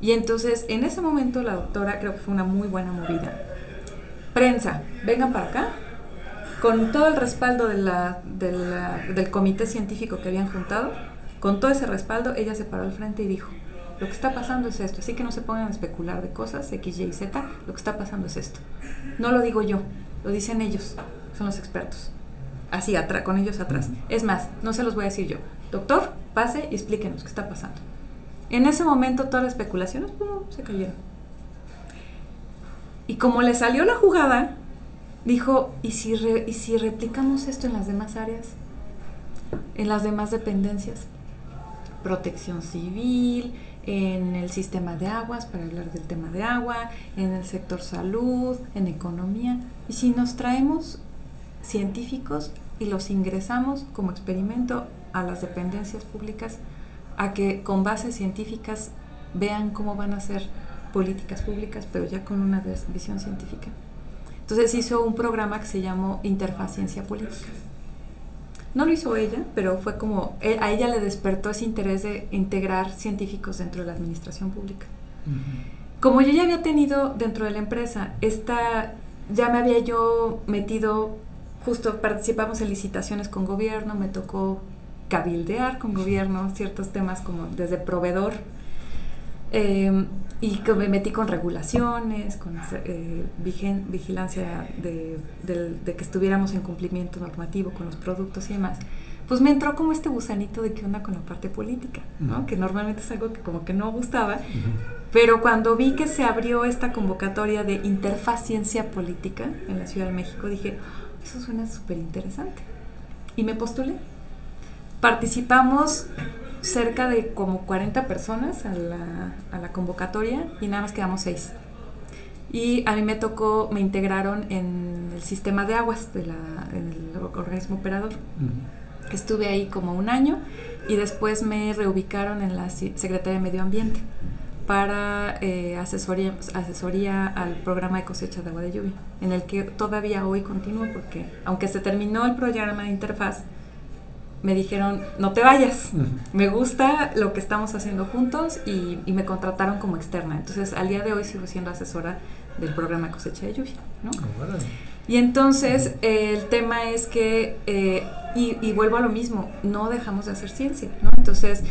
Y entonces en ese momento la doctora creo que fue una muy buena movida. Prensa, vengan para acá. Con todo el respaldo de del comité científico que habían juntado, con todo ese respaldo, ella se paró al frente y dijo, lo que está pasando es esto, así que no se pongan a especular de cosas, X, Y, Z, lo que está pasando es esto. No lo digo yo, lo dicen ellos, son los expertos. Así, con ellos atrás. Es más, no se los voy a decir yo. Doctor, pase y explíquenos qué está pasando. En ese momento todas las especulaciones se cayeron. Y como le salió la jugada, dijo, ¿y si, ¿y si replicamos esto en las demás áreas? En las demás dependencias. Protección civil, en el sistema de aguas, para hablar del tema de agua, en el sector salud, en economía. Y si nos traemos científicos y los ingresamos como experimento a las dependencias públicas, a que con bases científicas vean cómo van a ser políticas públicas, pero ya con una visión científica. Entonces hizo un programa que se llamó Interfaz Ciencia Política. No lo hizo ella, pero fue como, e, a ella le despertó ese interés de integrar científicos dentro de la administración pública. Como yo ya había tenido dentro de la empresa, esta, ya me había yo metido, justo participamos en licitaciones con gobierno, me tocó cabildear con gobierno ciertos temas como desde proveedor Em, y que me metí con regulaciones, con eh, vigilancia de, que estuviéramos en cumplimiento normativo con los productos y demás, pues me entró como este gusanito de qué onda con la parte política, ¿no? que normalmente es algo que como que no gustaba, pero cuando vi que se abrió esta convocatoria de interfaz ciencia política en la Ciudad de México, dije, eso suena súper interesante. Y me postulé. Participamos cerca de como 40 personas a la, a la convocatoria y nada más quedamos 6. Y a mí me tocó, me integraron en el sistema de aguas del organismo operador. Estuve ahí como un año y después me reubicaron en la Secretaría de Medio Ambiente para eh, asesoría, asesoría al programa de cosecha de agua de lluvia, en el que todavía hoy continúo porque aunque se terminó el programa de interfaz, me dijeron, no te vayas, me gusta lo que estamos haciendo juntos y, me contrataron como externa. Entonces, al día de hoy sigo siendo asesora del programa Cosecha de Lluvia. ¿no? Ah, y entonces, el tema es que, eh, y, y, vuelvo a lo mismo, no dejamos de hacer ciencia. ¿no? Entonces,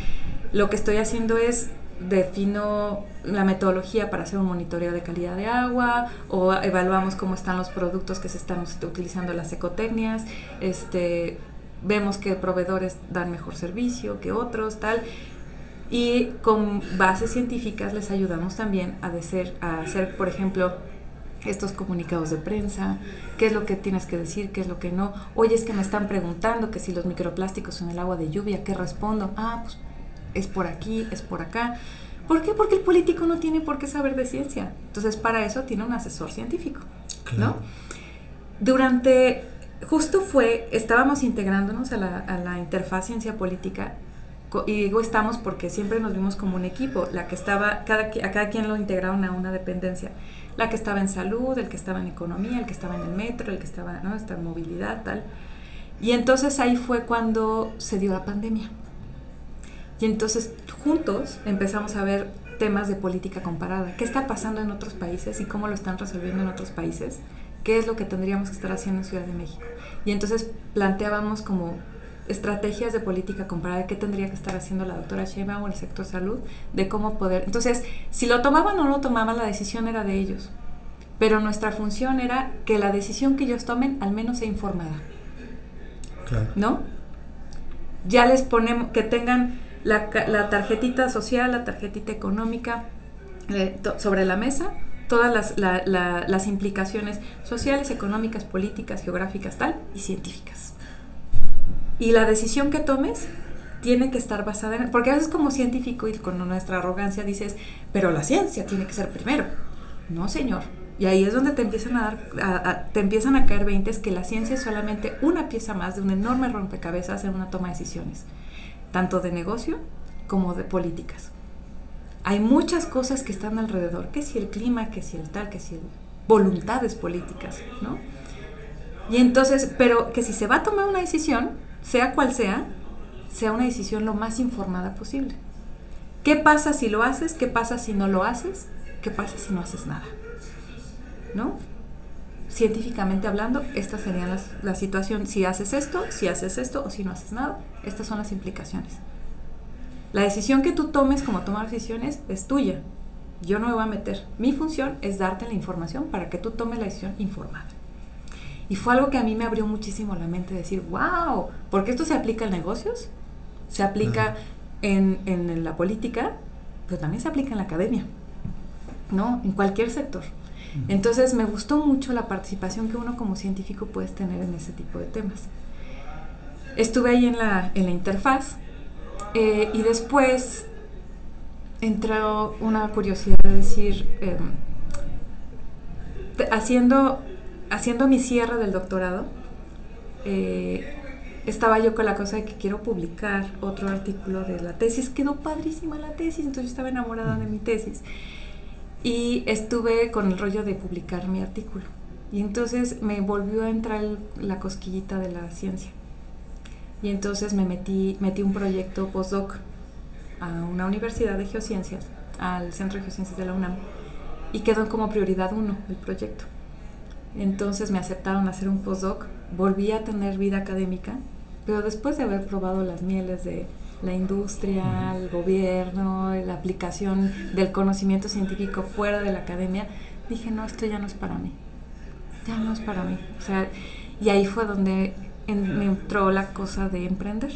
lo que estoy haciendo es defino la metodología para hacer un monitoreo de calidad de agua o evaluamos cómo están los productos que se están utilizando las ecotecnias, este vemos que proveedores dan mejor servicio que otros, tal. Y con bases científicas les ayudamos también a, hacer, a hacer, por ejemplo, estos comunicados de prensa, qué es lo que tienes que decir, qué es lo que no. Oye, es que me están preguntando que si los microplásticos en el agua de lluvia, ¿qué respondo? Ah, pues es por aquí, es por acá. ¿Por qué? Porque el político no tiene por qué saber de ciencia. Entonces, para eso tiene un asesor científico, ¿no? Durante justo fue, estábamos integrándonos a la, a la interfaz ciencia política y digo estamos porque siempre nos vimos como un equipo, la que estaba, cada, a cada quien lo integraron a una dependencia, la que estaba en salud, el que estaba en economía, el que estaba en el metro, el que estaba, ¿no? Movilidad, tal. Y entonces ahí fue cuando se dio la pandemia. Y entonces juntos empezamos a ver temas de política comparada, qué está pasando en otros países y cómo lo están resolviendo en otros países qué es lo que tendríamos que estar haciendo en Ciudad de México. Y entonces planteábamos como estrategias de política comparada, qué tendría que estar haciendo la doctora Sheinbaum o el sector salud, de cómo poder... Entonces, si lo tomaban o no lo tomaban, la decisión era de ellos. Pero nuestra función era que la decisión que ellos tomen al menos sea informada. Claro. ¿No? Ya les ponemos, que tengan la, la tarjetita social, la tarjetita económica eh, sobre la mesa todas las, las implicaciones sociales, económicas, políticas, geográficas, tal, y científicas. Y la decisión que tomes tiene que estar basada en... Porque a veces como científico y con nuestra arrogancia dices, pero la ciencia tiene que ser primero. No, señor. Y ahí es donde te empiezan a dar, te empiezan a caer 20 que la ciencia es solamente una pieza más de un enorme rompecabezas en una toma de decisiones, tanto de negocio como de políticas hay muchas cosas que están alrededor, que si el clima, que si el tal, que si el voluntades políticas, ¿no? Y entonces, pero que si se va a tomar una decisión, sea cual sea, sea una decisión lo más informada posible. ¿Qué pasa si lo haces? ¿Qué pasa si no lo haces? ¿Qué pasa si no haces nada? ¿No? Científicamente hablando, esta sería la, la situación. Si haces esto, si haces esto o si no haces nada, estas son las implicaciones. La decisión que tú tomes como tomar decisiones es tuya. Yo no me voy a meter. Mi función es darte la información para que tú tomes la decisión informada. Y fue algo que a mí me abrió muchísimo la mente, decir, wow, porque esto se aplica en negocios, se aplica en, en, la política, pero también se aplica en la academia, ¿no? En cualquier sector. Entonces me gustó mucho la participación que uno como científico puedes tener en ese tipo de temas. Estuve ahí en la, en la interfaz, eh, y después entró una curiosidad de decir, em, haciendo, haciendo mi cierre del doctorado, eh, estaba yo con la cosa de que quiero publicar otro artículo de la tesis. Quedó padrísima la tesis, entonces yo estaba enamorada de mi tesis. y estuve con el rollo de publicar mi artículo. Y entonces me volvió a entrar la cosquillita de la ciencia. Y entonces me metí, metí un proyecto postdoc a una universidad de geociencias, al Centro de Geociencias de la UNAM, y quedó como prioridad uno el proyecto. Entonces me aceptaron hacer un postdoc, volví a tener vida académica, pero después de haber probado las mieles de la industria, el gobierno, la aplicación del conocimiento científico fuera de la academia, dije, no, esto ya no es para mí ya no es para mí. O sea, y ahí fue donde me entró la cosa de emprender.